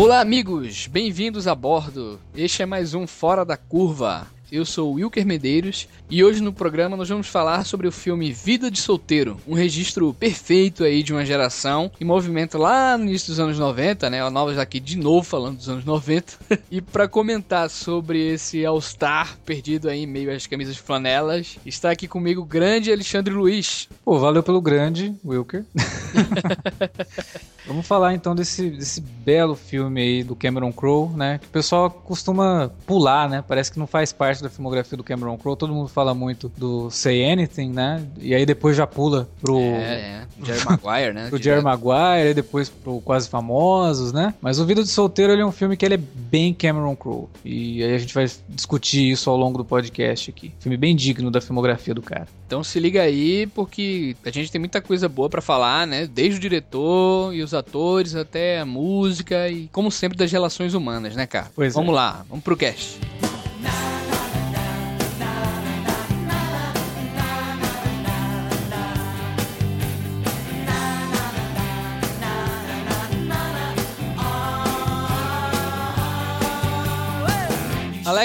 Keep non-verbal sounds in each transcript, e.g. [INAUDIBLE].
Olá, amigos! Bem-vindos a bordo. Este é mais um Fora da Curva. Eu sou o Wilker Medeiros e hoje no programa nós vamos falar sobre o filme Vida de Solteiro, um registro perfeito aí de uma geração em movimento lá no início dos anos 90, né? A Novas aqui de novo falando dos anos 90. [LAUGHS] e para comentar sobre esse All-Star perdido aí em meio às camisas de flanelas, está aqui comigo o grande Alexandre Luiz. Pô, valeu pelo grande, Wilker. [LAUGHS] Vamos falar então desse, desse belo filme aí do Cameron Crowe, né? Que o pessoal costuma pular, né? Parece que não faz parte da filmografia do Cameron Crowe. Todo mundo fala muito do Say Anything, né? E aí depois já pula pro. É, é. Jerry [LAUGHS] Maguire, né? pro Jerry Maguire, e depois pro Quase Famosos, né? Mas o Vida de Solteiro ele é um filme que ele é bem Cameron Crowe. E aí a gente vai discutir isso ao longo do podcast aqui. Filme bem digno da filmografia do cara. Então se liga aí, porque a gente tem muita coisa boa para falar, né? Desde o diretor e os atores até a música e, como sempre, das relações humanas, né, cara? Pois vamos é. lá, vamos pro cast.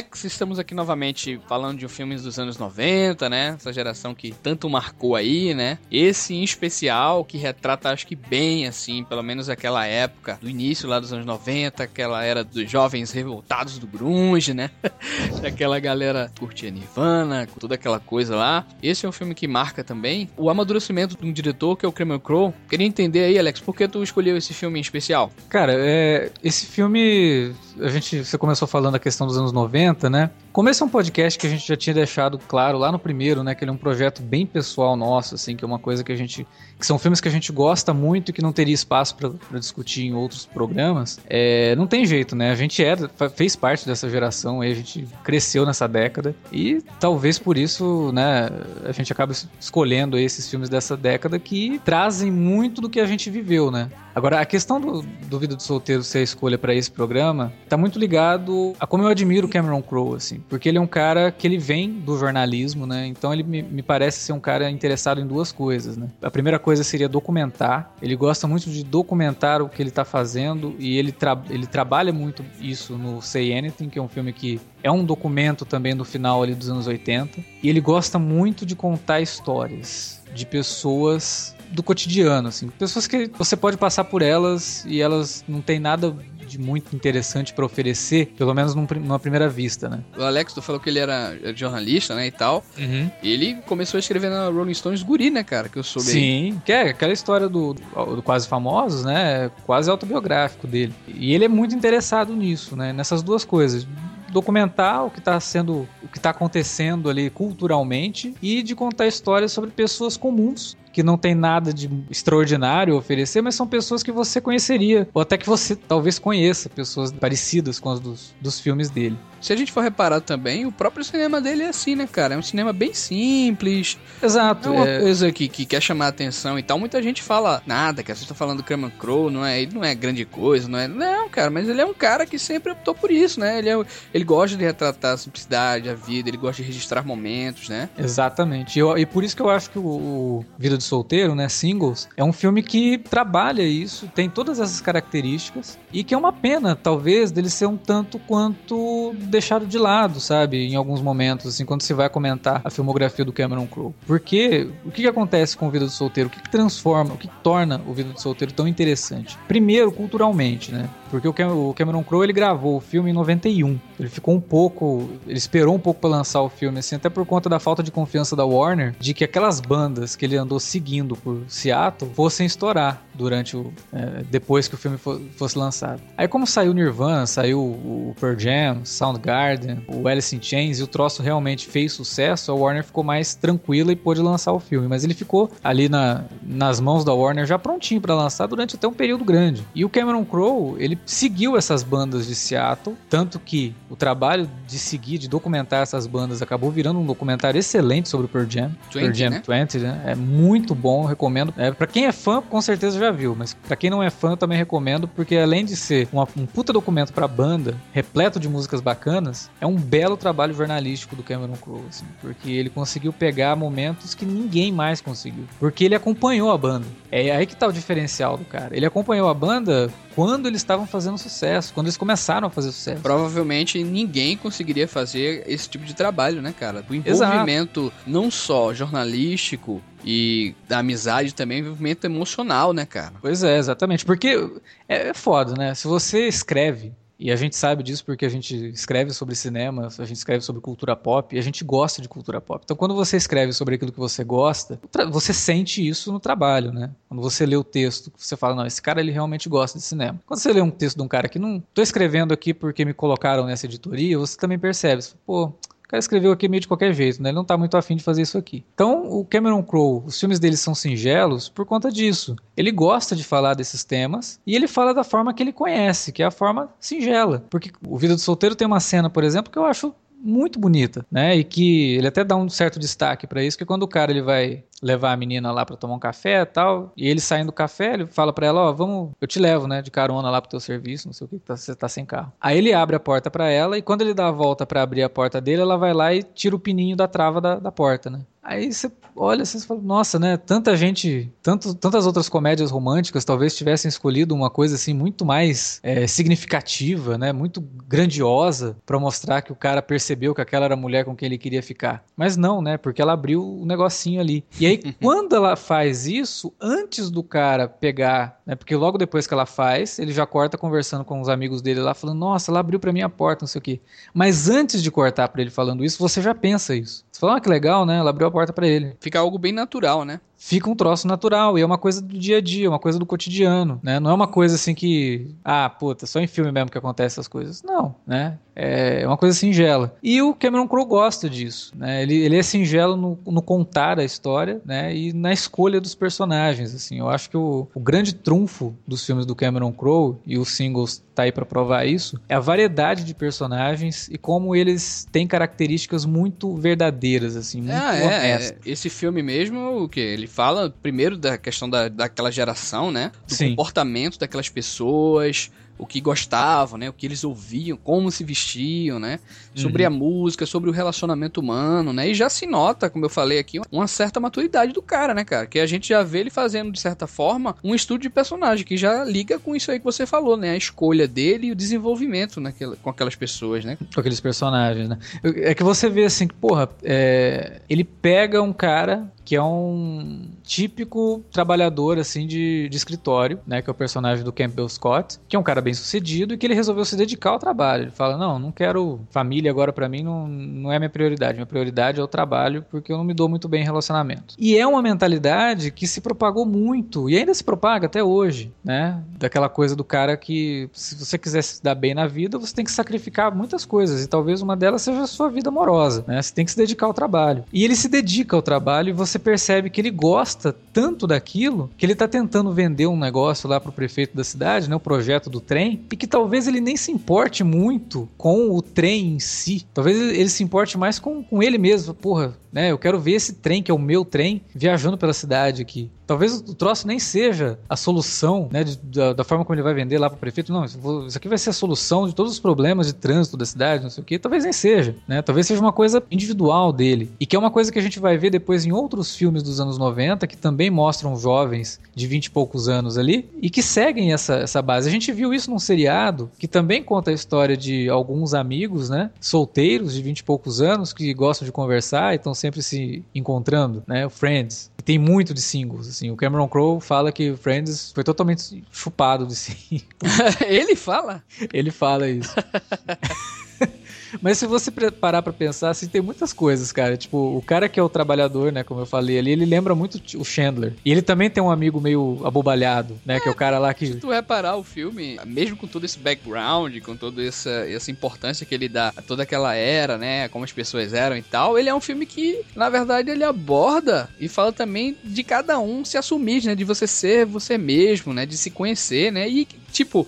Alex, estamos aqui novamente falando de filmes dos anos 90, né? Essa geração que tanto marcou aí, né? Esse em especial que retrata, acho que bem, assim, pelo menos aquela época, do início lá dos anos 90, aquela era dos jovens revoltados do grunge, né? [LAUGHS] Aquela galera curtia Nirvana, toda aquela coisa lá. Esse é um filme que marca também o amadurecimento de um diretor que é o Kramer Crowe. Queria entender aí, Alex, por que tu escolheu esse filme em especial? Cara, é, esse filme. A gente, você começou falando a questão dos anos 90, né? Como esse é um podcast que a gente já tinha deixado claro lá no primeiro, né? Que ele é um projeto bem pessoal nosso, assim, que é uma coisa que a gente. que são filmes que a gente gosta muito e que não teria espaço para discutir em outros programas. É, não tem jeito, né? A gente era, fez parte dessa geração a gente cresceu nessa década e talvez por isso, né, a gente acaba escolhendo esses filmes dessa década que trazem muito do que a gente viveu, né? Agora, a questão do, do Vida do Solteiro ser a escolha para esse programa tá muito ligado a como eu admiro Cameron Crowe, assim. Porque ele é um cara que ele vem do jornalismo, né? Então ele me, me parece ser um cara interessado em duas coisas, né? A primeira coisa seria documentar. Ele gosta muito de documentar o que ele tá fazendo e ele, tra ele trabalha muito isso no Say Anything, que é um filme que é um documento também do final ali dos anos 80. E ele gosta muito de contar histórias de pessoas do cotidiano, assim. Pessoas que você pode passar por elas e elas não tem nada de muito interessante para oferecer, pelo menos num, numa primeira vista, né? O Alex, tu falou que ele era jornalista, né, e tal. Uhum. Ele começou a escrever na Rolling Stones Guri, né, cara, que eu soube Sim, aí. que é aquela história do, do Quase Famosos, né, quase autobiográfico dele. E ele é muito interessado nisso, né, nessas duas coisas documentar o que está sendo, o que está acontecendo ali culturalmente e de contar histórias sobre pessoas comuns que não tem nada de extraordinário a oferecer, mas são pessoas que você conheceria, ou até que você talvez conheça, pessoas parecidas com as dos, dos filmes dele. Se a gente for reparar também, o próprio cinema dele é assim, né, cara? É um cinema bem simples. Exato. É uma é... coisa que, que quer chamar a atenção e tal. Muita gente fala, nada, que você tá falando do Cameron Crowe, não é, ele não é grande coisa, não é. Não, cara, mas ele é um cara que sempre optou por isso, né? Ele, é, ele gosta de retratar a simplicidade, a vida, ele gosta de registrar momentos, né? Exatamente. E, eu, e por isso que eu acho que o, o Vida de Solteiro, né, Singles, é um filme que trabalha isso, tem todas essas características e que é uma pena, talvez, dele ser um tanto quanto deixado de lado, sabe? Em alguns momentos, assim, quando você vai comentar a filmografia do Cameron Crowe. Porque o que, que acontece com o Vida do Solteiro? O que, que transforma, o que torna o Vida do Solteiro tão interessante? Primeiro, culturalmente, né? Porque o Cameron Crowe ele gravou o filme em 91. Ele ficou um pouco, ele esperou um pouco para lançar o filme, assim, até por conta da falta de confiança da Warner, de que aquelas bandas que ele andou seguindo por Seattle fossem estourar durante o é, depois que o filme fosse lançado. Aí como saiu Nirvana, saiu o Pearl Jam, Soundgarden, o Alice in Chains e o troço realmente fez sucesso, a Warner ficou mais tranquila e pôde lançar o filme. Mas ele ficou ali na, nas mãos da Warner já prontinho para lançar durante até um período grande. E o Cameron Crowe ele seguiu essas bandas de Seattle, tanto que o trabalho de seguir, de documentar essas bandas acabou virando um documentário excelente sobre o Pearl Jam. 20, Pearl Jam né? 20, né? É muito bom, recomendo. É, para quem é fã, com certeza já viu, mas para quem não é fã, eu também recomendo, porque além de ser uma, um puta documento pra banda, repleto de músicas bacanas, é um belo trabalho jornalístico do Cameron Crowe, assim, porque ele conseguiu pegar momentos que ninguém mais conseguiu. Porque ele acompanhou a banda. É aí que tá o diferencial do cara. Ele acompanhou a banda quando eles estavam fazendo sucesso, quando eles começaram a fazer sucesso. Provavelmente ninguém conseguiria fazer esse tipo de trabalho, né, cara? O envolvimento Exato. não só jornalístico e da amizade também, envolvimento emocional, né, cara? Pois é, exatamente. Porque é, é foda, né? Se você escreve e a gente sabe disso porque a gente escreve sobre cinema, a gente escreve sobre cultura pop e a gente gosta de cultura pop. Então, quando você escreve sobre aquilo que você gosta, você sente isso no trabalho, né? Quando você lê o texto, você fala, não, esse cara ele realmente gosta de cinema. Quando você lê um texto de um cara que não tô escrevendo aqui porque me colocaram nessa editoria, você também percebe, você, pô, o cara escreveu aqui meio de qualquer jeito, né? Ele não tá muito afim de fazer isso aqui. Então, o Cameron Crowe, os filmes dele são singelos por conta disso. Ele gosta de falar desses temas e ele fala da forma que ele conhece, que é a forma singela. Porque o Vida do Solteiro tem uma cena, por exemplo, que eu acho muito bonita, né? E que ele até dá um certo destaque para isso, que quando o cara ele vai levar a menina lá para tomar um café e tal, e ele saindo do café, ele fala para ela, ó, oh, vamos, eu te levo, né, de carona lá pro teu serviço, não sei o que, tá, você tá sem carro. Aí ele abre a porta para ela e quando ele dá a volta para abrir a porta dele, ela vai lá e tira o pininho da trava da, da porta, né? Aí você olha assim, você fala, nossa, né? Tanta gente, tanto, tantas outras comédias românticas talvez tivessem escolhido uma coisa assim muito mais é, significativa, né? Muito grandiosa para mostrar que o cara percebeu que aquela era a mulher com quem ele queria ficar. Mas não, né? Porque ela abriu o negocinho ali. E aí, quando ela faz isso, antes do cara pegar, né? Porque logo depois que ela faz, ele já corta conversando com os amigos dele lá, falando, nossa, ela abriu para mim a porta, não sei o quê. Mas antes de cortar para ele falando isso, você já pensa isso. Você fala, ah, que legal, né? Ela abriu a porta para ele. Fica algo bem natural, né? Fica um troço natural e é uma coisa do dia a dia, uma coisa do cotidiano, né? Não é uma coisa assim que, ah, puta, só em filme mesmo que acontece essas coisas. Não, né? É uma coisa singela. E o Cameron Crowe gosta disso, né? Ele, ele é singelo no, no contar a história, né? E na escolha dos personagens, assim. Eu acho que o, o grande trunfo dos filmes do Cameron Crowe e os singles tá aí para provar isso, é a variedade de personagens e como eles têm características muito verdadeiras, assim, muito ah, é. É, esse filme mesmo, o que ele fala primeiro da questão da, daquela geração, né? Do Sim. comportamento daquelas pessoas, o que gostavam, né? O que eles ouviam, como se vestiam, né? Sobre uhum. a música, sobre o relacionamento humano, né? E já se nota, como eu falei aqui, uma certa maturidade do cara, né, cara? Que a gente já vê ele fazendo, de certa forma, um estudo de personagem, que já liga com isso aí que você falou, né? A escolha dele e o desenvolvimento naquela, com aquelas pessoas, né? Com aqueles personagens, né? É que você vê assim, que, porra, é... ele pega um cara que é um típico trabalhador assim de, de escritório, né, que é o personagem do Campbell Scott, que é um cara bem sucedido e que ele resolveu se dedicar ao trabalho. Ele fala: "Não, não quero família agora para mim, não, não é minha prioridade. Minha prioridade é o trabalho, porque eu não me dou muito bem em relacionamento". E é uma mentalidade que se propagou muito e ainda se propaga até hoje, né? Daquela coisa do cara que se você quiser se dar bem na vida, você tem que sacrificar muitas coisas e talvez uma delas seja a sua vida amorosa, né? Você tem que se dedicar ao trabalho. E ele se dedica ao trabalho e você você percebe que ele gosta tanto daquilo que ele está tentando vender um negócio lá para o prefeito da cidade, né, o projeto do trem, e que talvez ele nem se importe muito com o trem em si. Talvez ele se importe mais com, com ele mesmo. Porra, né? Eu quero ver esse trem, que é o meu trem, viajando pela cidade aqui. Talvez o troço nem seja a solução, né, de, da, da, forma como ele vai vender lá para o prefeito. Não, isso, aqui vai ser a solução de todos os problemas de trânsito da cidade, não sei o quê. Talvez nem seja, né? Talvez seja uma coisa individual dele. E que é uma coisa que a gente vai ver depois em outros filmes dos anos 90, que também mostram jovens de 20 e poucos anos ali, e que seguem essa, essa base. A gente viu isso num seriado, que também conta a história de alguns amigos, né, solteiros de 20 e poucos anos, que gostam de conversar e estão sempre se encontrando, né? Friends. Tem muito de singles, assim. O Cameron Crowe fala que Friends foi totalmente chupado de si. [LAUGHS] Ele fala? Ele fala isso. [LAUGHS] Mas se você parar pra pensar, assim, tem muitas coisas, cara. Tipo, o cara que é o trabalhador, né, como eu falei ali, ele lembra muito o Chandler. E ele também tem um amigo meio abobalhado, né, é, que é o cara lá que... Se tu reparar o filme, mesmo com todo esse background, com toda essa, essa importância que ele dá a toda aquela era, né, como as pessoas eram e tal, ele é um filme que, na verdade, ele aborda e fala também de cada um se assumir, né, de você ser você mesmo, né, de se conhecer, né, e, tipo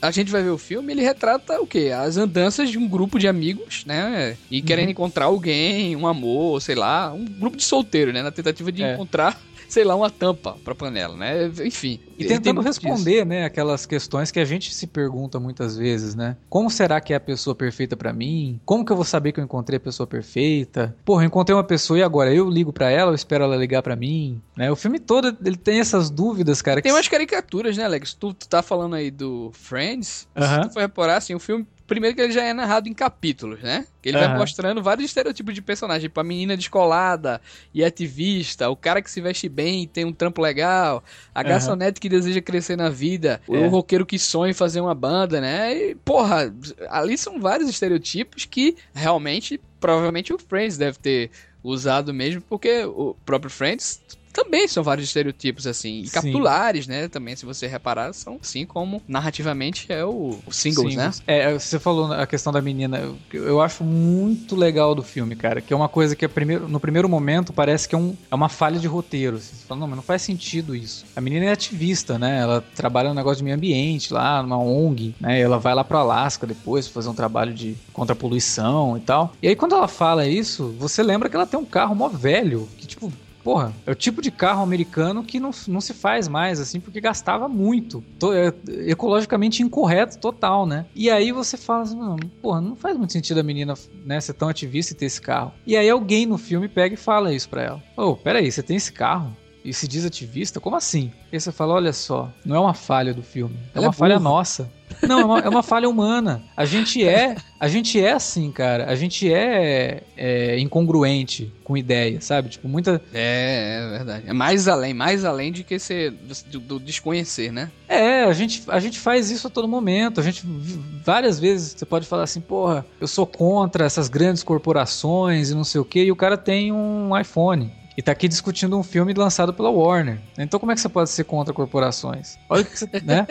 a gente vai ver o filme, ele retrata o quê? As andanças de um grupo de amigos, né? E querendo uhum. encontrar alguém, um amor, sei lá, um grupo de solteiro, né? Na tentativa de é. encontrar sei lá, uma tampa pra panela, né? Enfim. E tentando responder, né, aquelas questões que a gente se pergunta muitas vezes, né? Como será que é a pessoa perfeita para mim? Como que eu vou saber que eu encontrei a pessoa perfeita? Porra, eu encontrei uma pessoa e agora eu ligo para ela, eu espero ela ligar para mim, né? O filme todo ele tem essas dúvidas, cara. Tem umas caricaturas, né, Alex? Tu, tu tá falando aí do Friends, uh -huh. se tu for reparar, assim, o filme Primeiro que ele já é narrado em capítulos, né? Que ele uhum. vai mostrando vários estereotipos de personagem, tipo a menina descolada e ativista, o cara que se veste bem e tem um trampo legal, a uhum. garçonete que deseja crescer na vida, é. o roqueiro que sonha em fazer uma banda, né? E, porra, ali são vários estereotipos que realmente, provavelmente o Friends deve ter usado mesmo, porque o próprio Friends também são vários estereotipos, assim. E Sim. capitulares, né? Também, se você reparar, são assim como narrativamente é o, o singles, né? singles, né? É, você falou a questão da menina. Eu, eu acho muito legal do filme, cara. Que é uma coisa que é primeiro, no primeiro momento parece que é, um, é uma falha de roteiro. Assim. Você fala, não, mas não faz sentido isso. A menina é ativista, né? Ela trabalha no negócio de meio ambiente lá, numa ONG, né? Ela vai lá pro Alasca depois fazer um trabalho de contra a poluição e tal. E aí quando ela fala isso, você lembra que ela tem um carro mó velho, que tipo, porra, é o tipo de carro americano que não, não se faz mais, assim, porque gastava muito. é ecologicamente incorreto total, né? E aí você fala assim, não, porra, não faz muito sentido a menina né, ser tão ativista e ter esse carro. E aí alguém no filme pega e fala isso pra ela. Ô, oh, peraí, você tem esse carro? E se diz ativista? Como assim? E você fala, olha só, não é uma falha do filme, é uma é falha nossa. Não, é uma, é uma, falha humana. A gente é, a gente é assim, cara. A gente é, é incongruente com ideia, sabe? Tipo, muita. É, é verdade. É mais além, mais além de que ser do, do, desconhecer, né? É, a gente, a gente faz isso a todo momento. A gente várias vezes você pode falar assim, porra, eu sou contra essas grandes corporações e não sei o que. E o cara tem um iPhone e tá aqui discutindo um filme lançado pela Warner. Então como é que você pode ser contra corporações? Olha que você, [LAUGHS] né?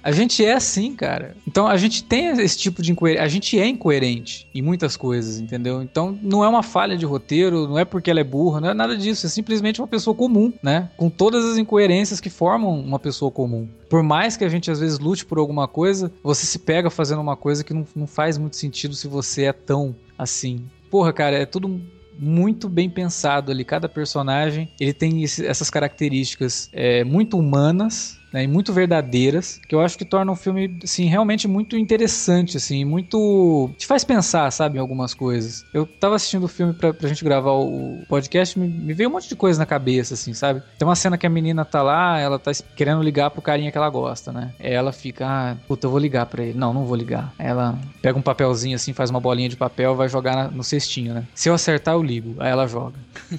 A gente é assim, cara. Então a gente tem esse tipo de incoerência. A gente é incoerente em muitas coisas, entendeu? Então não é uma falha de roteiro, não é porque ela é burra, não é nada disso. É simplesmente uma pessoa comum, né? Com todas as incoerências que formam uma pessoa comum. Por mais que a gente às vezes lute por alguma coisa, você se pega fazendo uma coisa que não, não faz muito sentido se você é tão assim. Porra, cara, é tudo muito bem pensado ali. Cada personagem ele tem esse, essas características é, muito humanas né, e muito verdadeiras, que eu acho que torna o filme, assim, realmente muito interessante, assim, muito... te faz pensar, sabe, em algumas coisas. Eu tava assistindo o filme pra, pra gente gravar o podcast, me, me, veio um monte de coisa na cabeça, assim, sabe? Tem uma cena que a menina tá lá, ela tá querendo ligar pro carinha que ela gosta, né? Ela fica, ah, puta, eu vou ligar pra ele. Não, não vou ligar. Ela pega um papelzinho, assim, faz uma bolinha de papel, vai jogar na, no cestinho, né? Se eu acertar, eu ligo. Aí ela joga.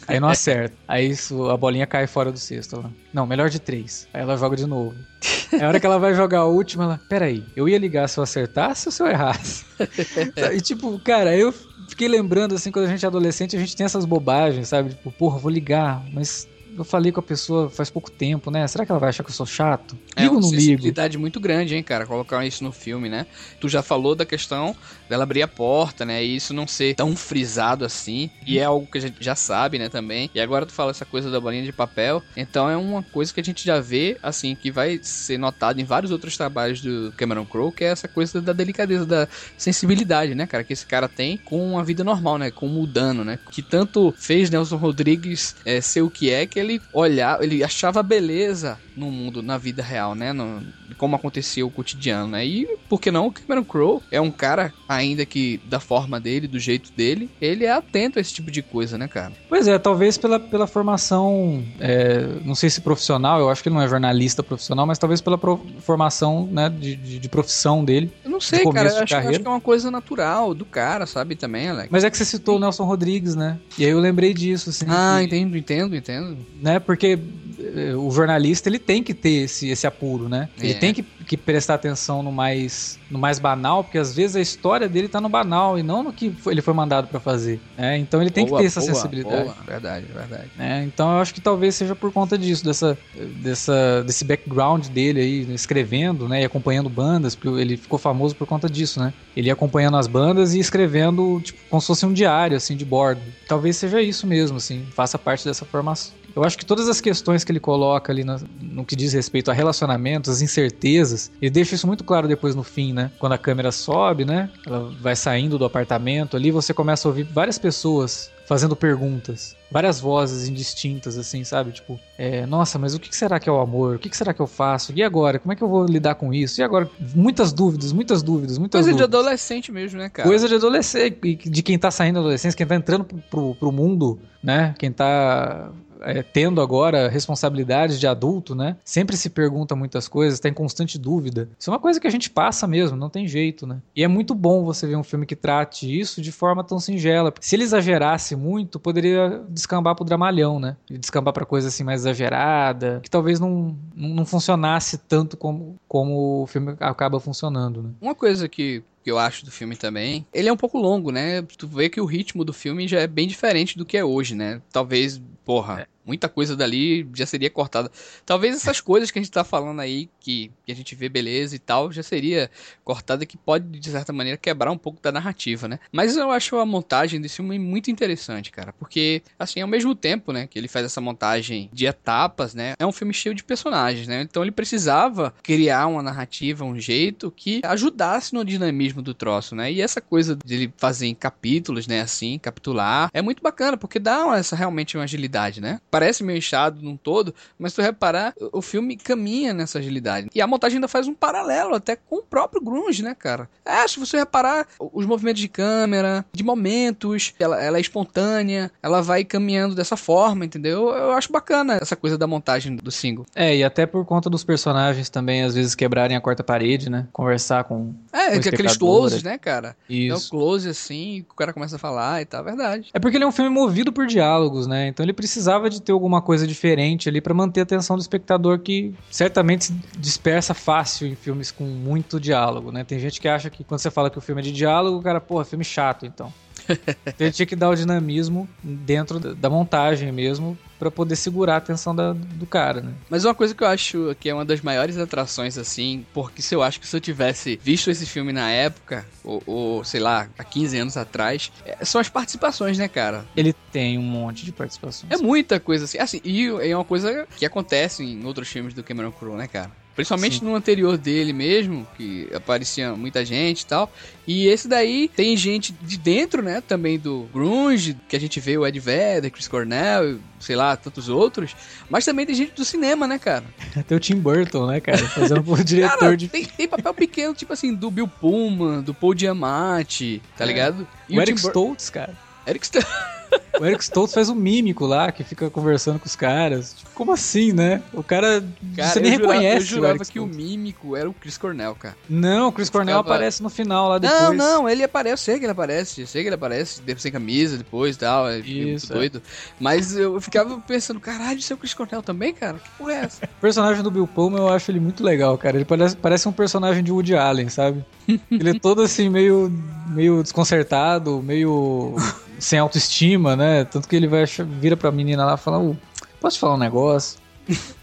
Aí não acerta. Aí isso, a bolinha cai fora do cesto. Ela, não, melhor de três. Aí ela joga de novo novo. [LAUGHS] É a hora que ela vai jogar a última, ela. Peraí, eu ia ligar se eu acertasse ou se eu errasse? [LAUGHS] e tipo, cara, eu fiquei lembrando assim, quando a gente é adolescente, a gente tem essas bobagens, sabe? Tipo, porra, vou ligar, mas eu falei com a pessoa faz pouco tempo, né? Será que ela vai achar que eu sou chato? É ligo é uma sensibilidade muito grande, hein, cara, colocar isso no filme, né? Tu já falou da questão dela abrir a porta, né? E isso não ser tão frisado assim. E é algo que a gente já sabe, né, também. E agora tu fala essa coisa da bolinha de papel. Então é uma coisa que a gente já vê, assim, que vai ser notado em vários outros trabalhos do Cameron Crowe, que é essa coisa da delicadeza, da sensibilidade, né, cara, que esse cara tem com a vida normal, né? Com o Dano, né? Que tanto fez Nelson Rodrigues é, ser o que é, que ele olhava, ele achava beleza no mundo, na vida real, né? No, como acontecia o cotidiano, né? E por que não? O Cameron Crowe é um cara, ainda que da forma dele, do jeito dele, ele é atento a esse tipo de coisa, né, cara? Pois é, talvez pela, pela formação, é, não sei se profissional, eu acho que ele não é jornalista profissional, mas talvez pela pro, formação, né, de, de, de, profissão dele. Eu não sei, cara, eu acho, acho, que é uma coisa natural do cara, sabe, também, Alex. Mas é que você citou o Nelson Rodrigues, né? E aí eu lembrei disso, assim. Ah, que, entendo, entendo, entendo. Né, porque eh, o jornalista ele tem que ter esse, esse apuro, né? Ele é. Tem que, que prestar atenção no mais, no mais banal, porque às vezes a história dele tá no banal e não no que ele foi mandado para fazer. Né? Então ele tem boa, que ter essa boa, sensibilidade. Boa. Verdade, verdade. É, então eu acho que talvez seja por conta disso, dessa, dessa, desse background dele aí, escrevendo, né? E acompanhando bandas, porque ele ficou famoso por conta disso, né? Ele ia acompanhando as bandas e escrevendo, tipo, como se fosse um diário, assim, de bordo. Talvez seja isso mesmo, assim, faça parte dessa formação. Eu acho que todas as questões que ele coloca ali no, no, que diz respeito a relacionamentos, as incertezas, ele deixa isso muito claro depois no fim, né? Quando a câmera sobe, né? Ela vai saindo do apartamento ali, você começa a ouvir várias pessoas fazendo perguntas. Várias vozes indistintas, assim, sabe? Tipo, é, nossa, mas o que será que é o amor? O que será que eu faço? E agora? Como é que eu vou lidar com isso? E agora? Muitas dúvidas, muitas dúvidas, muitas Coisa dúvidas. de adolescente mesmo, né, cara? Coisa de adolescente, de quem tá saindo da adolescência, quem tá entrando pro, pro, pro mundo, né? Quem tá é, tendo agora responsabilidades de adulto, né? Sempre se pergunta muitas coisas, está em constante dúvida. Isso é uma coisa que a gente passa mesmo, não tem jeito, né? E é muito bom você ver um filme que trate isso de forma tão singela. Porque se ele exagerasse muito, poderia descambar pro dramalhão, né? Descambar para coisa assim mais exagerada, que talvez não, não funcionasse tanto como, como o filme acaba funcionando, né? Uma coisa que que eu acho do filme também. Ele é um pouco longo, né? Tu vê que o ritmo do filme já é bem diferente do que é hoje, né? Talvez, porra, é muita coisa dali já seria cortada. Talvez essas coisas que a gente tá falando aí, que, que, a gente vê beleza e tal, já seria cortada, que pode, de certa maneira, quebrar um pouco da narrativa, né? Mas eu acho a montagem desse filme muito interessante, cara, porque, assim, ao mesmo tempo, né, que ele faz essa montagem de etapas, né, é um filme cheio de personagens, né? Então ele precisava criar uma narrativa, um jeito que ajudasse no dinamismo do troço, né? E essa coisa de ele fazer em capítulos, né, assim, capitular, é muito bacana, porque dá essa realmente uma agilidade, né? Parece meio inchado num todo, mas se tu reparar, o filme caminha nessa agilidade. E a montagem ainda faz um paralelo até com o próprio grunge, né, cara? É, se você reparar, os movimentos de câmera, de momentos, ela, ela é espontânea, ela vai caminhando dessa forma, entendeu? Eu acho bacana essa coisa da montagem do single. É, e até por conta dos personagens também, às vezes, quebrarem a quarta parede, né? Conversar com. É, com aqueles closes, né, cara? Isso. É o close assim, o cara começa a falar e tá, é verdade. É porque ele é um filme movido por diálogos, né? Então ele precisava de ter alguma coisa diferente ali para manter a atenção do espectador que certamente se dispersa fácil em filmes com muito diálogo, né? Tem gente que acha que quando você fala que o filme é de diálogo, o cara, porra, filme chato, então. [LAUGHS] então ele tinha que dar o dinamismo dentro da montagem mesmo para poder segurar a atenção da, do cara, né? Mas uma coisa que eu acho que é uma das maiores atrações, assim, porque se eu acho que se eu tivesse visto esse filme na época, ou, ou sei lá, há 15 anos atrás, é, são as participações, né, cara? Ele tem um monte de participações. É muita coisa assim. Assim, e é uma coisa que acontece em outros filmes do Cameron Crowe, né, cara? Principalmente Sim. no anterior dele mesmo, que aparecia muita gente e tal. E esse daí tem gente de dentro, né? Também do Grunge, que a gente vê o Ed Vedder, Chris Cornell, sei lá, tantos outros. Mas também tem gente do cinema, né, cara? [LAUGHS] Tem o Tim Burton, né, cara? Fazendo o diretor cara, de. Tem, tem, papel pequeno, tipo assim, do Bill Pullman, do Paul Diamatti, tá é. ligado? E o, o Eric Stoltz, cara. Eric Stoltz. [LAUGHS] [LAUGHS] O Eric Stoltz faz um mímico lá, que fica conversando com os caras. Tipo, como assim, né? O cara, cara você nem jurava, reconhece. Eu jurava que o mímico era o Chris Cornell, cara. Não, o Chris Cornell ficava... aparece no final lá depois. Não, não, ele aparece, eu sei que ele aparece, eu sei que ele aparece, sem camisa depois e tal, é muito doido. Mas eu ficava pensando, caralho, isso é o Chris Cornell também, cara? Que porra é essa? o [LAUGHS] personagem do Bill Pullman eu acho ele muito legal, cara. Ele parece, parece um personagem de Woody Allen, sabe? [LAUGHS] ele é todo assim, meio, meio desconcertado, meio sem autoestima, né? Tanto que ele vai vira pra menina lá e fala: oh, Posso te falar um negócio?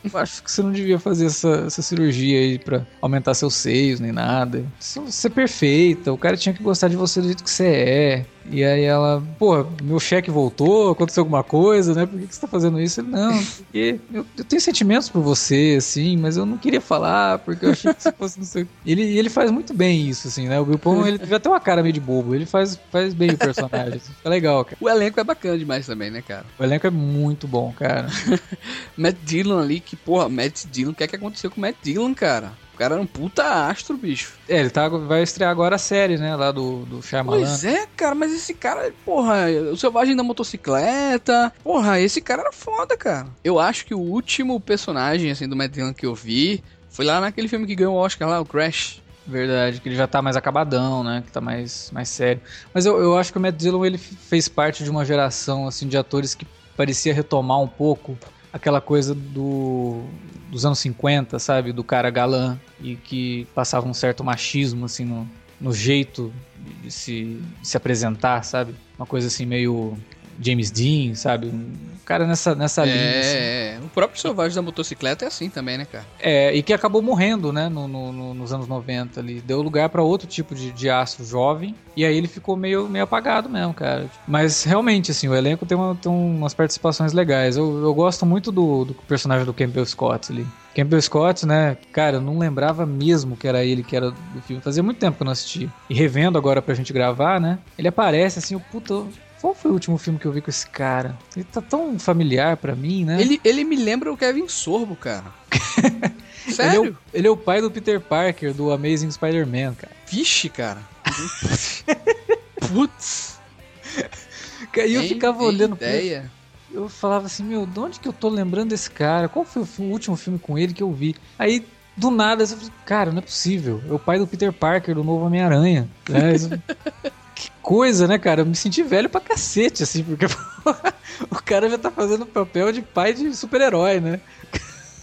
Eu acho que você não devia fazer essa, essa cirurgia aí pra aumentar seus seios nem nada. Você é perfeita, o cara tinha que gostar de você do jeito que você é. E aí ela, pô, meu cheque voltou, aconteceu alguma coisa, né? Por que, que você tá fazendo isso? Ele, não, porque eu, eu, tenho sentimentos por você, assim, mas eu não queria falar, porque eu achei que você fosse não sei. Ele, ele faz muito bem isso, assim, né? O Bill Pullman, ele teve até uma cara meio de bobo, ele faz, faz bem o personagem, assim, fica legal, cara. O elenco é bacana demais também, né, cara? O elenco é muito bom, cara. [LAUGHS] Matt Dillon ali, que, porra, Matt Dillon, o que é que aconteceu com o Matt Dillon, cara? cara era um puta astro, bicho. É, ele tá, vai estrear agora a série, né? Lá do, do Shyamalan. Pois é, cara, mas esse cara, porra, o Selvagem da Motocicleta. Porra, esse cara era foda, cara. Eu acho que o último personagem, assim, do Matt Dillon que eu vi foi lá naquele filme que ganhou o Oscar lá, o Crash. Verdade, que ele já tá mais acabadão, né? Que tá mais, mais sério. Mas eu, eu acho que o Matt Dillon, ele fez parte de uma geração, assim, de atores que parecia retomar um pouco aquela coisa do, dos anos 50, sabe? Do cara galã e que passava um certo machismo, assim, no, no jeito de se, de se apresentar, sabe? Uma coisa assim meio James Dean, sabe? Um cara nessa, nessa é, linha. Assim. É, o próprio Selvagem da Motocicleta é assim também, né, cara? É, e que acabou morrendo, né, no, no, nos anos 90 ali. Deu lugar para outro tipo de, de aço jovem, e aí ele ficou meio, meio apagado mesmo, cara. Mas realmente, assim, o elenco tem, uma, tem umas participações legais. Eu, eu gosto muito do, do personagem do Campbell Scott ali. Campbell Scott, né? Cara, eu não lembrava mesmo que era ele que era do filme. Fazia muito tempo que eu não assisti. E revendo agora pra gente gravar, né? Ele aparece assim, o puta Qual foi o último filme que eu vi com esse cara? Ele tá tão familiar pra mim, né? Ele, ele me lembra o Kevin Sorbo, cara. Sério? [LAUGHS] Ele é, o, ele é, o, pai do Peter Parker, do Amazing Spider-Man, cara. Vixe, cara. [LAUGHS] Putz. E eu ficava olhando ideia. Eu falava assim, meu, de onde que eu tô lembrando desse cara? Qual foi o último filme com ele que eu vi? Aí, do nada, eu falei, cara, não é possível. É o pai do Peter Parker, do novo Homem-Aranha. [LAUGHS] É, coisa, né, cara? Eu me senti velho pra cacete, assim, porque [LAUGHS] o cara já tá fazendo papel de pai de super-herói, né?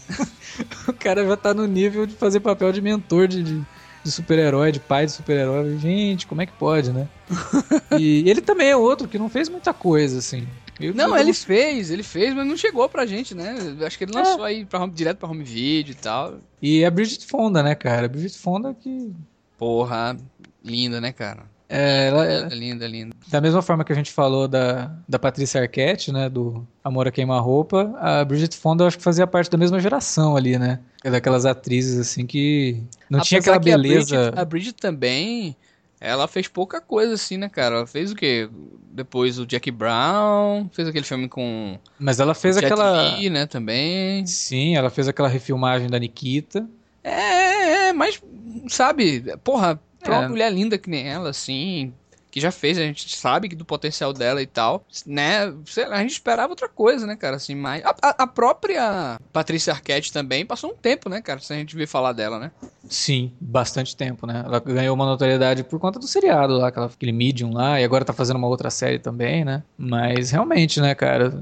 [LAUGHS] o cara já tá no nível de fazer papel de mentor de, de, de super-herói, de pai de super-herói. Gente, como é que pode, né? [LAUGHS] e ele também é outro que não fez muita coisa, assim. Eu não, ele fez, ele fez, mas não chegou pra gente, né? Acho que ele lançou é. aí pra home, direto pra home video e tal. E a Bridget Fonda, né, cara? A Bridget Fonda que. Porra, linda, né, cara? É, ela é linda, linda. Da mesma forma que a gente falou da, da Patrícia Arquette, né, do Amor a Queima-Roupa, a Bridget Fonda eu acho que fazia parte da mesma geração ali, né? É daquelas atrizes, assim, que não Apesar tinha aquela beleza... A Bridget, a Bridget também, ela fez pouca coisa, assim, né, cara? Ela fez o quê? Depois o Jack Brown, fez aquele filme com... Mas ela fez aquela... Lee, né, também. Sim, ela fez aquela refilmagem da Nikita. É, é, é mas, sabe, porra, Pra uma é. mulher linda que nem ela, assim, que já fez, a gente sabe do potencial dela e tal, né? A gente esperava outra coisa, né, cara? Assim, mas. A, a própria Patrícia Arquette também passou um tempo, né, cara? Se a gente vir falar dela, né? Sim, bastante tempo, né? Ela ganhou uma notoriedade por conta do seriado lá, aquele Medium lá, e agora tá fazendo uma outra série também, né? Mas realmente, né, cara?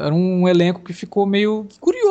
Era um elenco que ficou meio. Curioso,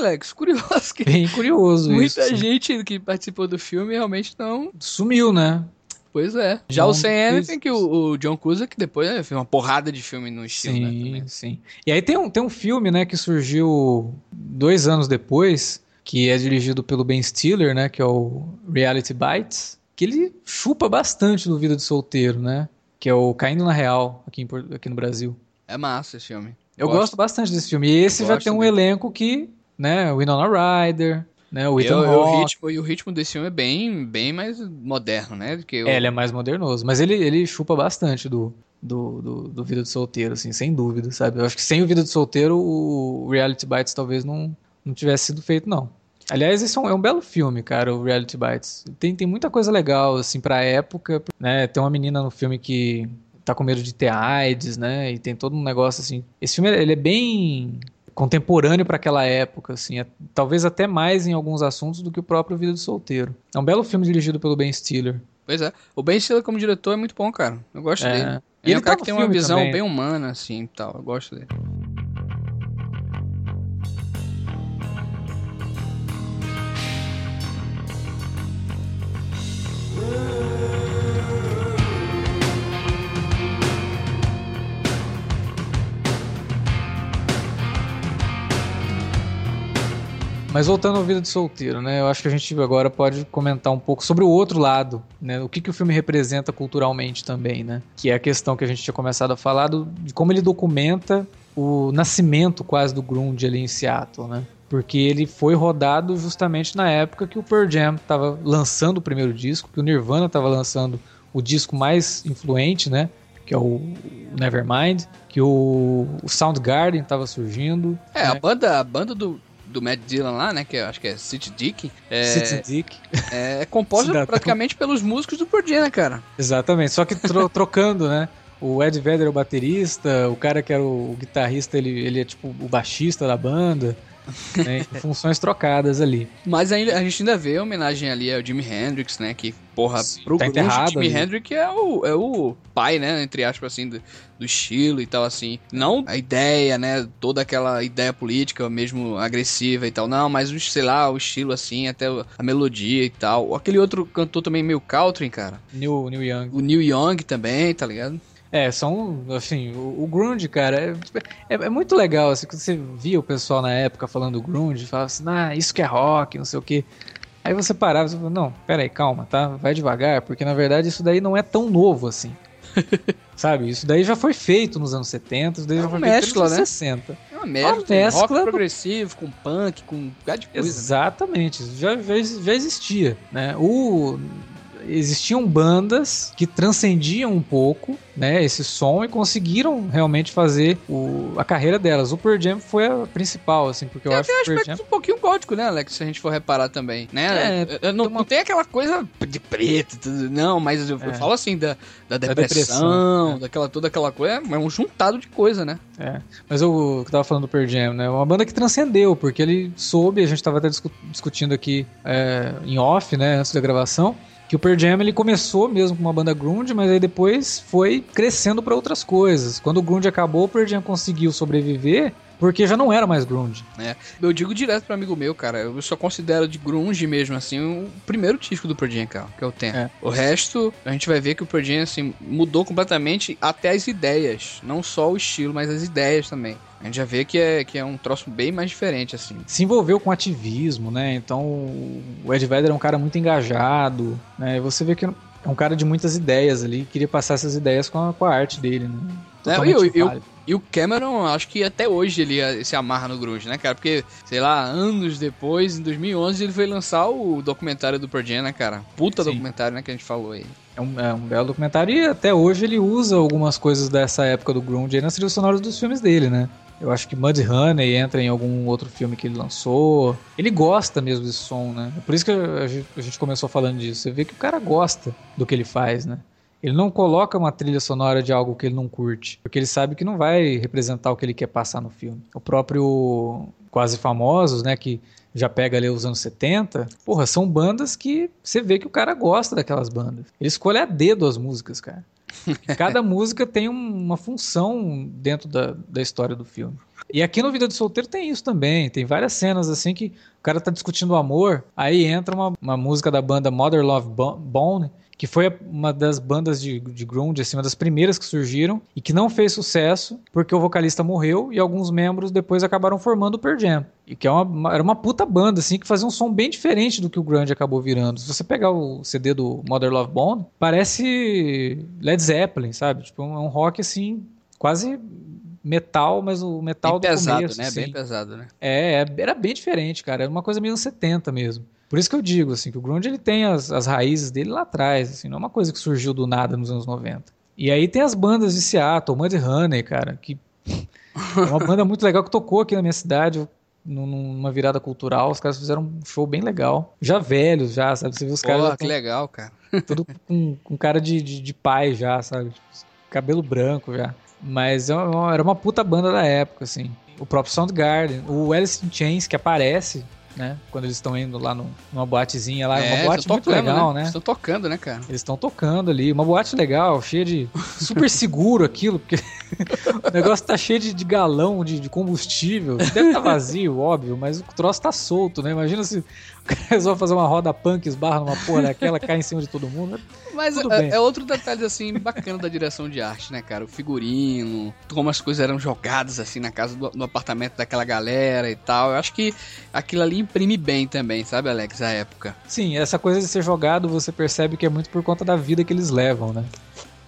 Alex? Curioso. Que... Bem curioso Muita isso. Muita gente que participou do filme realmente não. Sumiu, né? Pois é. Já não, o Sam tem que o, o John Cusack depois né, fez uma porrada de filme no estilo, né, sim, né, Sim, E aí tem um, tem um filme, né, que surgiu dois anos depois, que é dirigido pelo Ben Stiller, né, que é o Reality Bites, que ele chupa bastante do Vida de Solteiro, né, que é o Caindo na Real, aqui, em, aqui no Brasil. É massa esse filme. Eu gosto, gosto bastante desse filme. E esse já tem um dele. elenco que, né, Winona Ryder, né? O Ethan eu, o ritmo, E o ritmo desse filme é bem, bem mais moderno, né? Do que o... É, ele é mais modernoso. Mas ele, ele chupa bastante do, do, do, do, Vida de Solteiro, assim, sem dúvida, sabe? Eu acho que sem o Vida de Solteiro, o Reality Bites talvez não, não tivesse sido feito, não. Aliás, esse é um, é um, belo filme, cara, o Reality Bites. Tem, tem muita coisa legal, assim, pra época, né? Tem uma menina no filme que tá com medo de ter AIDS, né? E tem todo um negócio, assim... Esse filme, ele é bem contemporâneo para aquela época, assim, é, talvez até mais em alguns assuntos do que o próprio Vida de Solteiro. É um belo filme dirigido pelo Ben Stiller. Pois é, o Ben Stiller como diretor é muito bom, cara. Eu gosto é. dele. E ele é um cara tá que tem uma visão também. bem humana, assim, tal. Eu gosto dele. Mas voltando ao Vida de Solteiro, né? Eu acho que a gente agora pode comentar um pouco sobre o outro lado, né? O que, que o filme representa culturalmente também, né? Que é a questão que a gente tinha começado a falar do, de como ele documenta o nascimento quase do grunge ali em Seattle, né? Porque ele foi rodado justamente na época que o Pearl Jam estava lançando o primeiro disco, que o Nirvana estava lançando o disco mais influente, né? que é o Nevermind, que o, o Soundgarden estava surgindo. É, né? a banda, a banda do, do Matt Dillon lá, né? Que eu acho que é City Dick. É, City Dick. É, é composta praticamente pelos músicos do Jam, né, cara? Exatamente, só que tro [LAUGHS] trocando, né? O Ed Vedder é o baterista, o cara que era o, o guitarrista, ele, ele é tipo o baixista da banda. Né, funções trocadas ali. Mas ainda, a gente ainda vê a homenagem ali ao Jimi Hendrix, né? Que, porra, Sim, pro tá enterrado Jimi Hendrix é o, é o pai, né? Entre aspas, assim, do, do, estilo e tal, assim. Não a ideia, né? Toda aquela ideia política mesmo agressiva e tal. Não, mas, sei lá, o estilo, assim, até a melodia e tal. Aquele outro cantor também meio country, cara. New, New Young. O New Young também, tá ligado? É, são, assim, o, o grunge, cara, é, é, é, muito legal, assim, quando você via o pessoal na época falando grunge, falava assim, ah, isso que é rock, não sei o quê. Aí você parava e falava, não, pera aí, calma, tá? Vai devagar, porque na verdade isso daí não é tão novo assim. [LAUGHS] Sabe? Isso daí já foi feito nos anos 70, isso daí é já foi mescla, feito nos anos né? 60. É uma mescla, uma mescla rock progressivo, com punk, com um de coisa. Né? Exatamente, né? já, já existia, né? O existiam bandas que transcendiam um pouco, né, esse som e conseguiram realmente fazer o, a carreira delas. O Pearl Jam foi a principal, assim, porque eu tem, acho tem que o Pearl Jam... um pouquinho gótico, né, Alex? Se a gente for reparar também, né? É, não, uma... não, tem aquela coisa de preto, não, mas eu, é. eu falo assim da, da depressão, da depressão é. daquela toda aquela coisa, é um juntado de coisa, né? É, mas eu, eu tava falando do Pearl Jam, né? Uma banda que transcendeu, porque ele soube, a gente tava até discutindo aqui é, em off, né, antes da gravação, que o Pearl Jam ele começou mesmo com uma banda grunge, mas aí depois foi crescendo para outras coisas. Quando o grunge acabou, o Pearl Jam conseguiu sobreviver porque já não era mais grunge. É, eu digo direto pro amigo meu, cara, eu só considero de grunge mesmo, assim, o primeiro disco do Pearl Jam, cara, que eu tenho. É. O resto, a gente vai ver que o Pearl Jam, assim, mudou completamente até as ideias, não só o estilo, mas as ideias também. A gente já vê que é, que é um troço bem mais diferente, assim. Se envolveu com ativismo, né? Então, o Ed Vedder é um cara muito engajado, né? Você vê que é um cara de muitas ideias ali, queria passar essas ideias com a, com a arte dele, né? É, eu, eu, e o Cameron, acho que até hoje ele se amarra no grunge, né, cara? Porque, sei lá, anos depois, em 2011, ele foi lançar o documentário do Pearl Jam, né, cara? Puta Sim. documentário, né, que a gente falou aí. É um, é um belo documentário e até hoje ele usa algumas coisas dessa época do grunge aí nas trilhas sonoras dos filmes dele, né? Eu acho que Mudhoney entra em algum outro filme que ele lançou. Ele gosta mesmo desse som, né? É por isso que a gente começou falando disso. Você vê que o cara gosta do que ele faz, né? Ele não coloca uma trilha sonora de algo que ele não curte, porque ele sabe que não vai representar o que ele quer passar no filme. O próprio Quase Famosos, né, que já pega ali os anos 70, porra, são bandas que você vê que o cara gosta daquelas bandas. Ele escolhe a dedo as músicas, cara. [LAUGHS] Cada música tem uma função dentro da, da história do filme. E aqui no Vida do Solteiro tem isso também. Tem várias cenas assim que o cara tá discutindo o amor, aí entra uma, uma música da banda Mother Love Bone, que foi uma das bandas de, de grunge, assim, uma das primeiras que surgiram e que não fez sucesso porque o vocalista morreu e alguns membros depois acabaram formando o Pearl Jam. E que é uma, era uma puta banda, assim, que fazia um som bem diferente do que o grunge acabou virando. Se você pegar o CD do Mother Love Bone, parece Led Zeppelin, sabe? Tipo, é um rock, assim, quase metal, mas o metal bem do pesado, começo, né? Assim. Bem pesado, né? É, era bem diferente, cara. Era uma coisa meio anos 70 mesmo. Por isso que eu digo, assim, que o grunge ele tem as, as raízes dele lá atrás, assim, não é uma coisa que surgiu do nada nos anos 90. E aí tem as bandas de Seattle, Mudhoney, cara, que [LAUGHS] é uma banda muito legal que tocou aqui na minha cidade, numa virada cultural, os caras fizeram um show bem legal. Já velhos, já, sabe? Você viu os Pô, caras. que legal, cara. [LAUGHS] Tudo com, com cara de, de, de, pai já, sabe? Cabelo branco já. Mas é era uma puta banda da época, assim. O próprio Soundgarden, o Alice in Chains, que aparece né? Quando eles estão indo lá no, numa boatezinha lá. É, uma boate muito tocando, legal, né? Estão tocando, né, cara? Eles estão tocando ali. Uma boate legal, cheia de. super [LAUGHS] seguro aquilo, porque [LAUGHS] o negócio tá cheio de, de galão de, de combustível. Deve estar tá vazio, óbvio, mas o troço tá solto, né? Imagina se [LAUGHS] eles vão fazer uma roda punk, esbarra numa porra daquela, cai em cima de todo mundo. Mas é, é, outro detalhe, assim, bacana da direção de arte, né, cara? O figurino, como as coisas eram jogadas, assim, na casa, do, no apartamento daquela galera e tal. Eu acho que aquilo ali imprime bem também, sabe, Alex, a época. Sim, essa coisa de ser jogado, você percebe que é muito por conta da vida que eles levam, né?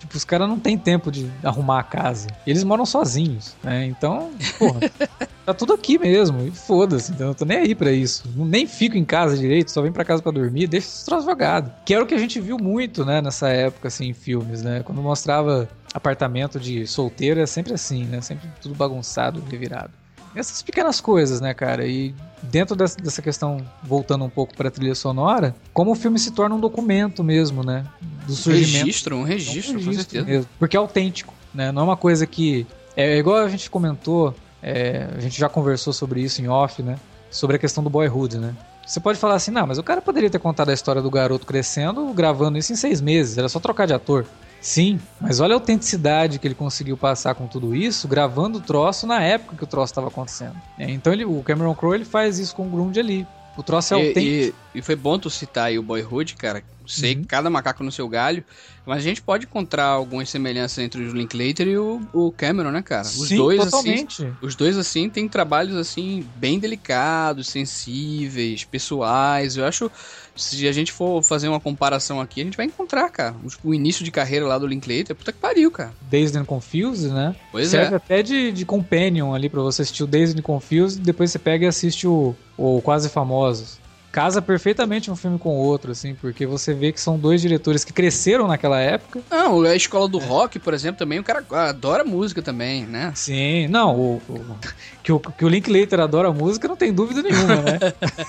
Tipo, os caras não têm tempo de arrumar a casa. Eles moram sozinhos, né? Então, porra, [LAUGHS] tá tudo aqui mesmo. E foda-se, então eu tô nem aí pra isso. Nem fico em casa direito, só venho pra casa pra dormir, deixa esses troços jogados. Que era o que a gente viu muito, né, nessa época, assim, em filmes, né? Quando mostrava apartamento de solteiro, é sempre assim, né? Sempre tudo bagunçado, revirado essas pequenas coisas, né, cara? E dentro dessa, questão, voltando um pouco para a trilha sonora, como o filme se torna um documento mesmo, né? Do surgimento. Registro, um registro, um registro com certeza. Mesmo, porque é autêntico, né? Não é uma coisa que. É igual a gente comentou, é, a gente já conversou sobre isso em off, né? Sobre a questão do boyhood, né? Você pode falar assim, não, mas o cara poderia ter contado a história do garoto crescendo, gravando isso em seis meses, era só trocar de ator. Sim, mas olha a autenticidade que ele conseguiu passar com tudo isso, gravando o troço na época que o troço estava acontecendo. É, então ele, o Cameron Crowe ele faz isso com o Grunge ali. O troço é e, autêntico. E, e, foi bom tu citar aí o Boyhood, cara. Sei uhum. cada macaco no seu galho, mas a gente pode encontrar algumas semelhanças entre o Linklater e o, o Cameron, né, cara? Os Sim, dois assim, totalmente. assim, os dois assim têm trabalhos assim bem delicados, sensíveis, pessoais. Eu acho se a gente for fazer uma comparação aqui, a gente vai encontrar, cara. O início de carreira lá do Linklater, puta que pariu, cara. Dazed and Confused, né? Pois Serve é. até de, de companion ali pra você assistir o Dazed and Confused, depois você pega e assiste o, o Quase Famosos. casa perfeitamente um filme com o outro, assim, porque você vê que são dois diretores que cresceram naquela época. Não, a escola do é. rock, por exemplo, também, o cara adora música também, né? Sim, não, o, o que, o, que o Linklater adora música, não tem dúvida nenhuma, né?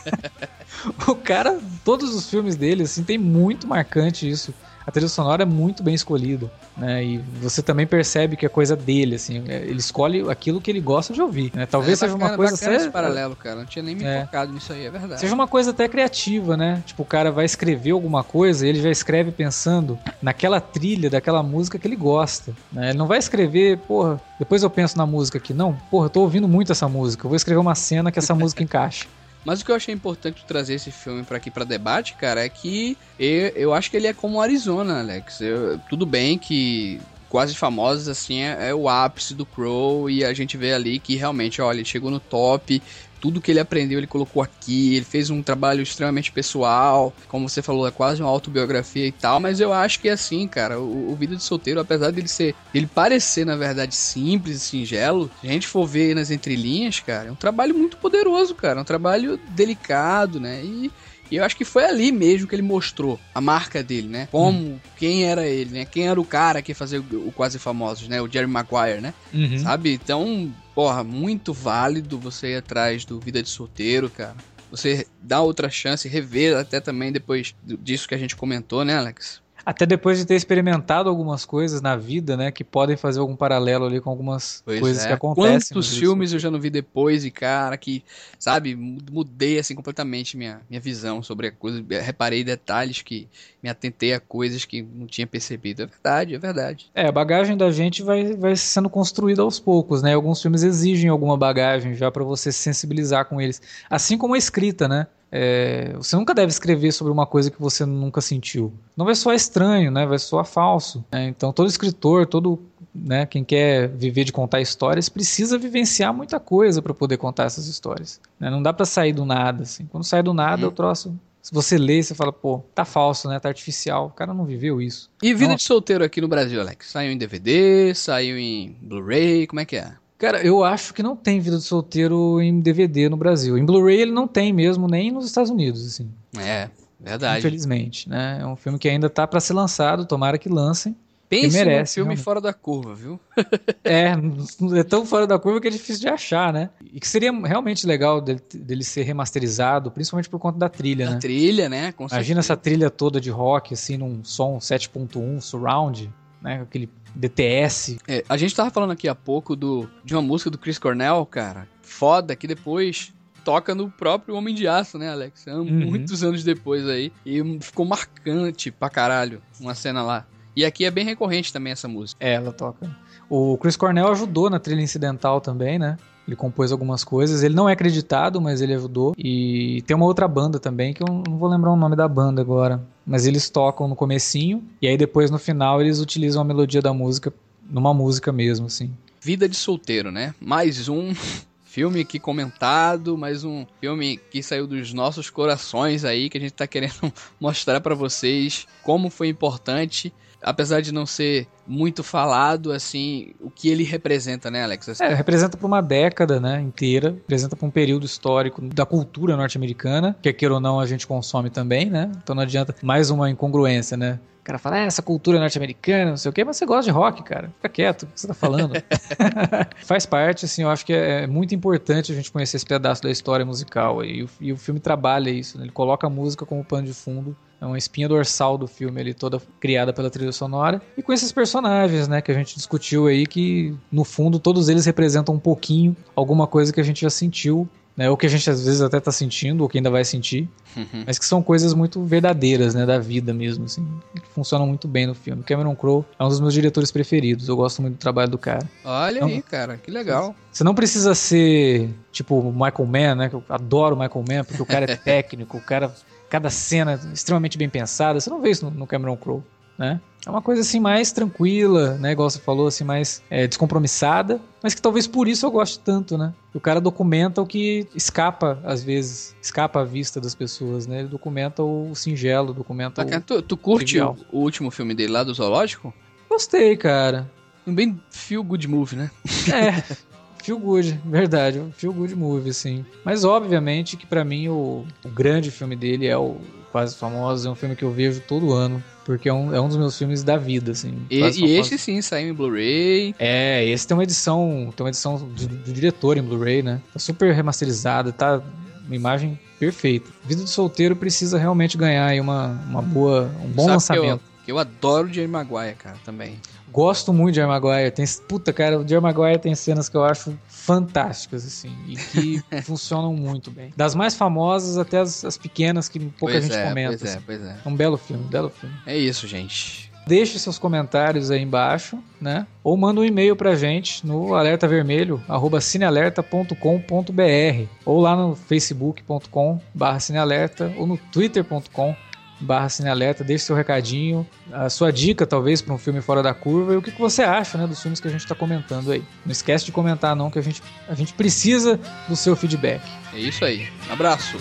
[LAUGHS] [LAUGHS] o cara, todos os filmes dele, assim, tem muito marcante isso a trilha sonora é muito bem escolhida, né? E você também percebe que é coisa dele, assim. É, ele escolhe aquilo que ele gosta de ouvir, né? Talvez é, seja bacana, uma coisa até... esse paralelo, cara. Não tinha nem me é. focado nisso aí, é verdade. Seja uma coisa até criativa, né? Tipo, o cara vai escrever alguma coisa e ele já escreve pensando naquela trilha daquela música que ele gosta, né? Ele não vai escrever, porra, depois eu penso na música aqui. Não, porra, eu tô ouvindo muito essa música. Eu vou escrever uma cena que essa música [LAUGHS] encaixe. Mas o que eu achei importante trazer esse filme para aqui para debate, cara, é que eu, eu acho que ele é como Arizona, Alex. Eu, tudo bem que quase famosos assim é, é, o ápice do Crow e a gente vê ali que realmente, olha, ele chegou no top, tudo que ele aprendeu ele colocou aqui, ele fez um trabalho extremamente pessoal, como você falou, é quase uma autobiografia e tal, mas eu acho que é assim, cara, o, o Vida de Solteiro, apesar dele ser, ele parecer na verdade simples e singelo, se a gente for ver nas entrelinhas, cara, é um trabalho muito poderoso, cara, é um trabalho delicado, né, e e eu acho que foi ali mesmo que ele mostrou a marca dele, né? Como, hum. quem era ele, né? Quem era o cara que fazia o, o Quase Famosos, né? O Jerry Maguire, né? Uhum. Sabe? Então, porra, muito válido você ir atrás do Vida de Solteiro, cara. Você dá outra chance, rever até também depois disso que a gente comentou, né, Alex? Até depois de ter experimentado algumas coisas na vida, né? Que podem fazer algum paralelo ali com algumas pois coisas é. que acontecem. Quantos filmes eu já não vi depois e, cara, que, sabe, mudei assim completamente minha, minha visão sobre a coisa. Reparei detalhes que me atentei a coisas que não tinha percebido. É verdade, é verdade. É, a bagagem da gente vai, vai sendo construída aos poucos, né? Alguns filmes exigem alguma bagagem já para você se sensibilizar com eles. Assim como a escrita, né? É, você nunca deve escrever sobre uma coisa que você nunca sentiu. Não vai soar estranho, né? Vai soar falso. Né? Então todo escritor, todo né, quem quer viver de contar histórias precisa vivenciar muita coisa para poder contar essas histórias. Né? Não dá para sair do nada. Assim. Quando sai do nada, uhum. o troço se você lê, você fala, pô, tá falso, né? Tá artificial. O cara não viveu isso. E Vida de Solteiro aqui no Brasil, Alex? Saiu em DVD, saiu em Blu-ray, como é que é? Cara, eu acho que não tem Vida de Solteiro em DVD no Brasil. Em Blu-ray ele não tem mesmo, nem nos Estados Unidos, assim. É, verdade. Infelizmente, né? É um filme que ainda tá para ser lançado, tomara que lancem. Pense merece, um filme realmente. fora da curva, viu? [LAUGHS] é, é tão fora da curva que é difícil de achar, né? E que seria realmente legal dele, dele ser remasterizado, principalmente por conta da trilha, da né? trilha, né? Com Imagina certeza. essa trilha toda de rock, assim, num som 7.1 surround, né? Aquele DTS. É, a gente tava falando aqui há pouco do, de uma música do Chris Cornell, cara, foda, que depois toca no próprio Homem de Aço, né, Alex? Uhum. Muitos anos depois aí. E ficou marcante pra caralho uma cena lá. E aqui é bem recorrente também essa música. É, ela toca. O Chris Cornell ajudou na trilha incidental também, né? Ele compôs algumas coisas. Ele não é acreditado, mas ele ajudou. E tem uma outra banda também, que eu não vou lembrar o nome da banda agora. Mas eles tocam no comecinho, e aí depois no final eles utilizam a melodia da música numa música mesmo, assim. Vida de solteiro, né? Mais um [LAUGHS] filme aqui comentado, mais um filme que saiu dos nossos corações aí, que a gente tá querendo [LAUGHS] mostrar para vocês como foi importante apesar de não ser muito falado, assim, o que ele representa, né, Alex? Assim, é, representa por uma década, né, inteira, representa por um período histórico da cultura norte-americana, que queira ou não a gente consome também, né? Então não adianta mais uma incongruência, né? O cara fala, ah, essa cultura norte-americana, não sei o quê, mas você gosta de rock, cara. Fica quieto, o que você tá falando? [LAUGHS] [LAUGHS] Faz parte, assim, eu acho que é, é muito importante a gente conhecer esse pedaço da história musical. E o, e o filme trabalha isso, né? Ele coloca a música como pano de fundo é uma espinha dorsal do filme ali, toda criada pela trilha sonora. E com esses personagens, né, que a gente discutiu aí, que no fundo todos eles representam um pouquinho alguma coisa que a gente já sentiu né, ou que a gente às vezes até tá sentindo, ou que ainda vai sentir, uhum. mas que são coisas muito verdadeiras, né, da vida mesmo, assim, que funcionam muito bem no filme. Cameron Crowe é um dos meus diretores preferidos, eu gosto muito do trabalho do cara. Olha então, aí, cara, que legal. Você não precisa ser, tipo, Michael Mann, né, que eu adoro Michael Mann, porque o cara é [LAUGHS] técnico, o cara, cada cena extremamente bem pensada, você não vê isso no, no Cameron Crowe né? É uma coisa assim mais tranquila, né? Igual você falou, assim, mais é, descompromissada, mas que talvez por isso eu goste tanto, né? O cara documenta o que escapa, às vezes, escapa à vista das pessoas, né? Ele documenta o singelo, documenta o. Tu, tu curte o, o, último filme dele lá do Zoológico? Gostei, cara. Um bem feel good movie, né? É. Feel good, verdade. Feel good movie, assim. Mas obviamente que para mim o, o, grande filme dele é o Quase Famoso. É um filme que eu vejo todo ano. Porque é um, é um dos meus filmes da vida, assim. E, e esse sim saiu em Blu-ray. É, esse tem uma edição. Tem uma edição do, do diretor em Blu-ray, né? Tá super remasterizado, tá uma imagem perfeita. Vida de solteiro precisa realmente ganhar aí uma, uma boa, um bom Sabe lançamento. Que eu, eu adoro o Jerry Maguire, cara, também. Gosto muito de Jerry Maguire. Tem, puta, cara, o Jerry Maguire tem cenas que eu acho fantásticas, assim, e que [LAUGHS] funcionam muito bem. Das mais famosas até as, as pequenas que pouca pois gente é, comenta. Pois é, assim. pois é. Um belo filme, um belo filme. É isso, gente. Deixe seus comentários aí embaixo, né? Ou manda um e-mail pra gente no alertavermelho, arroba cinealerta.com.br ou lá no facebook.com barra cinealerta ou no twitter.com barra cinealerta, deixe seu recadinho, a sua dica talvez para um filme fora da curva e o que, que você acha né, dos filmes que a gente está comentando aí. Não esquece de comentar não, que a gente, a gente precisa do seu feedback. É isso aí. Abraço!